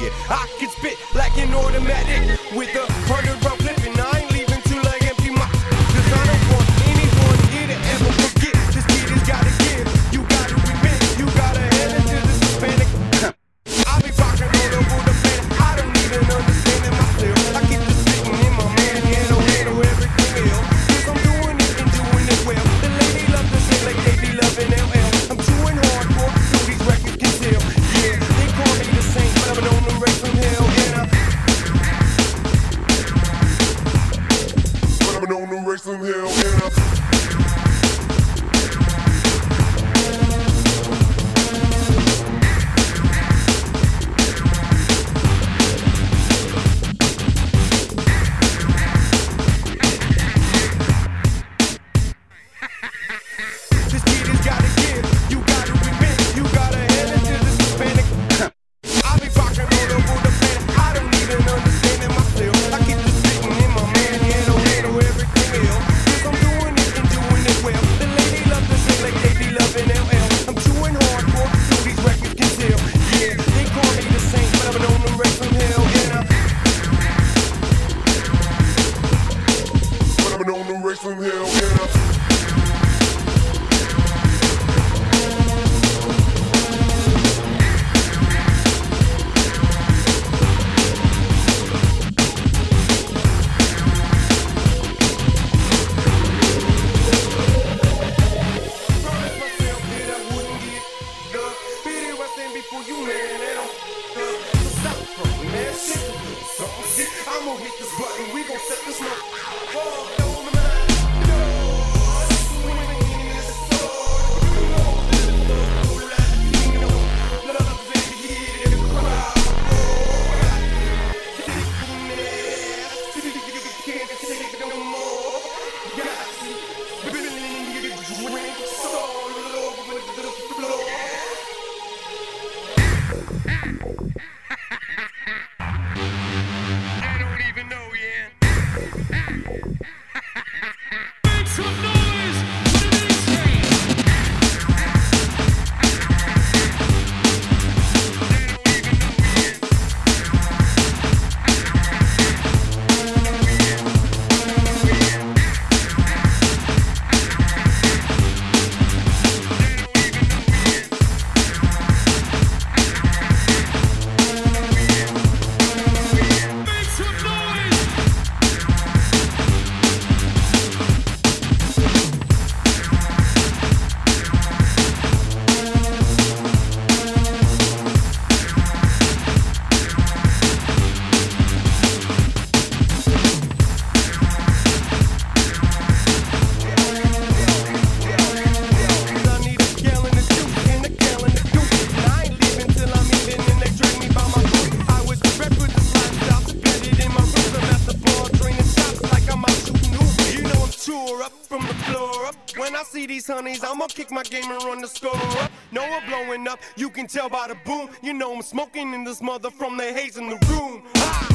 I can spit like an automatic with a hundred. these honeys, I'ma kick my game and run the score up. No, we're blowing up, you can tell by the boom. You know I'm smoking in this mother from the haze in the room. Ah!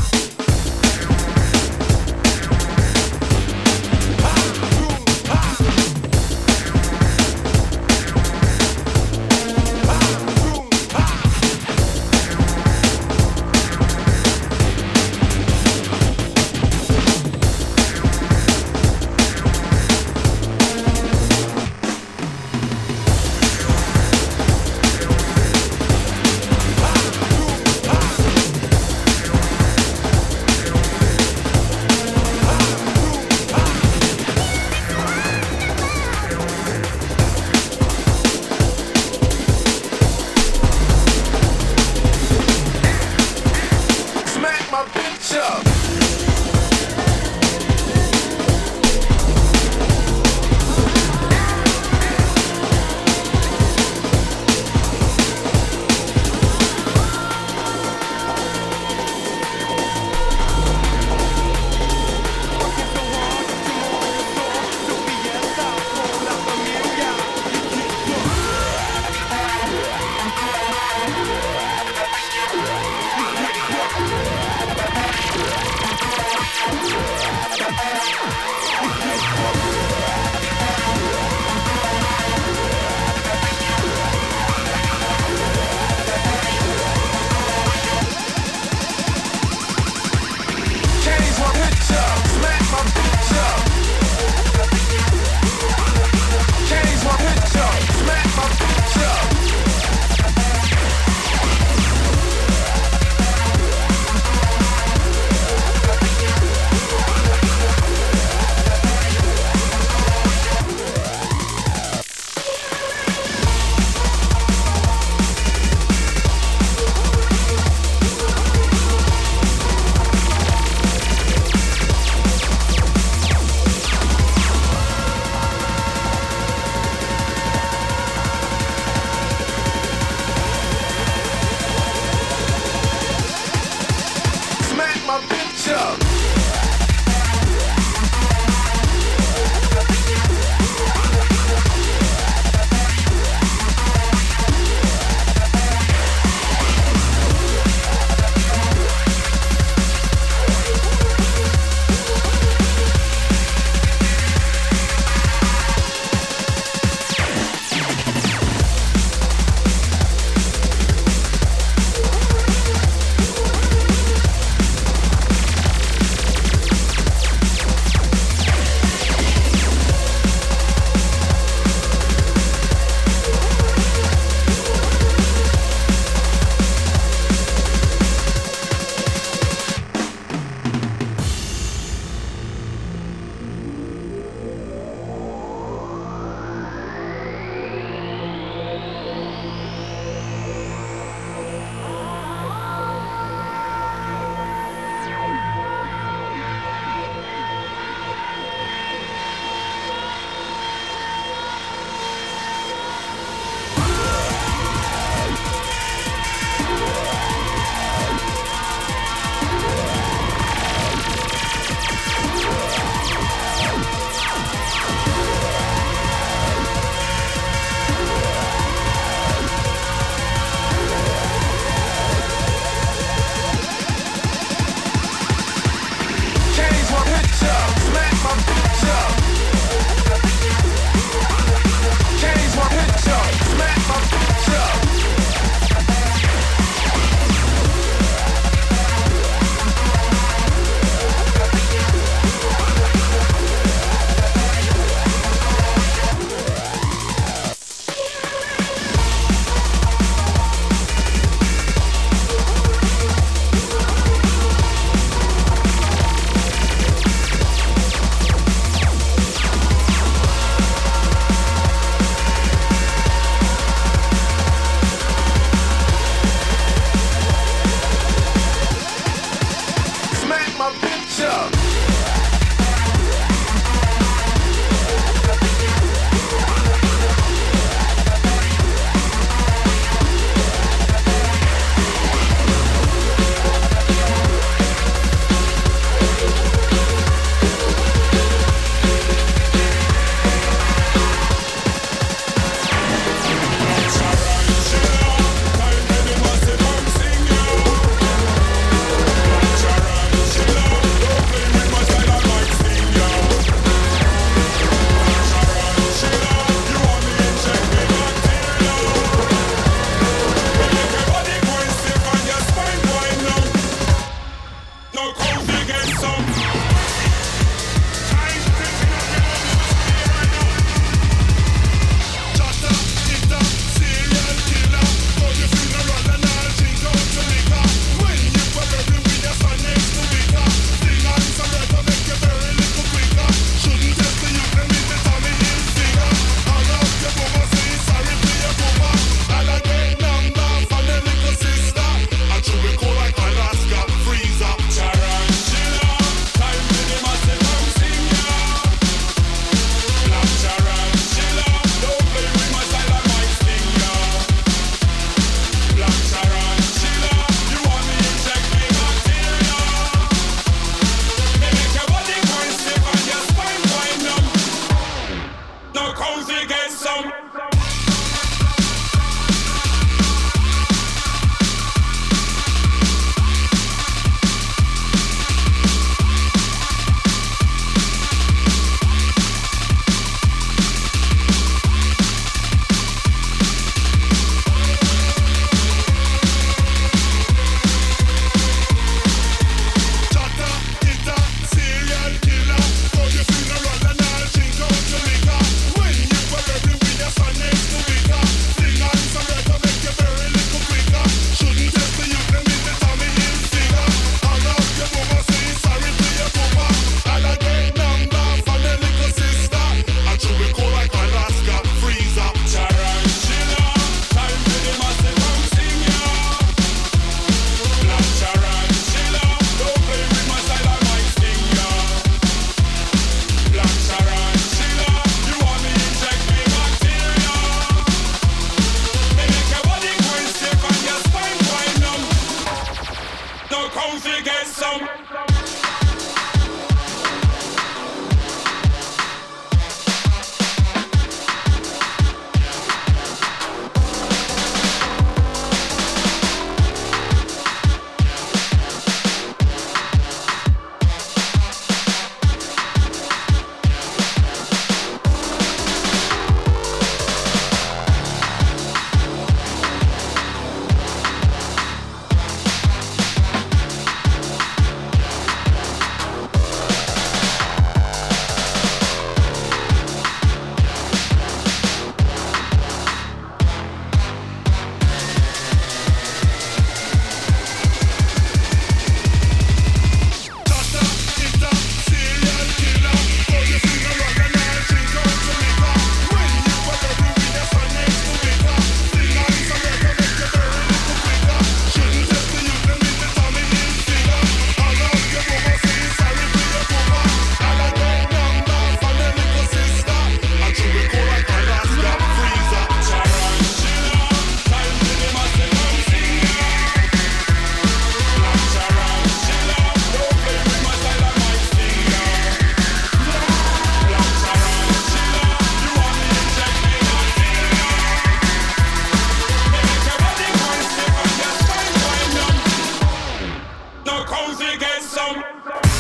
get some.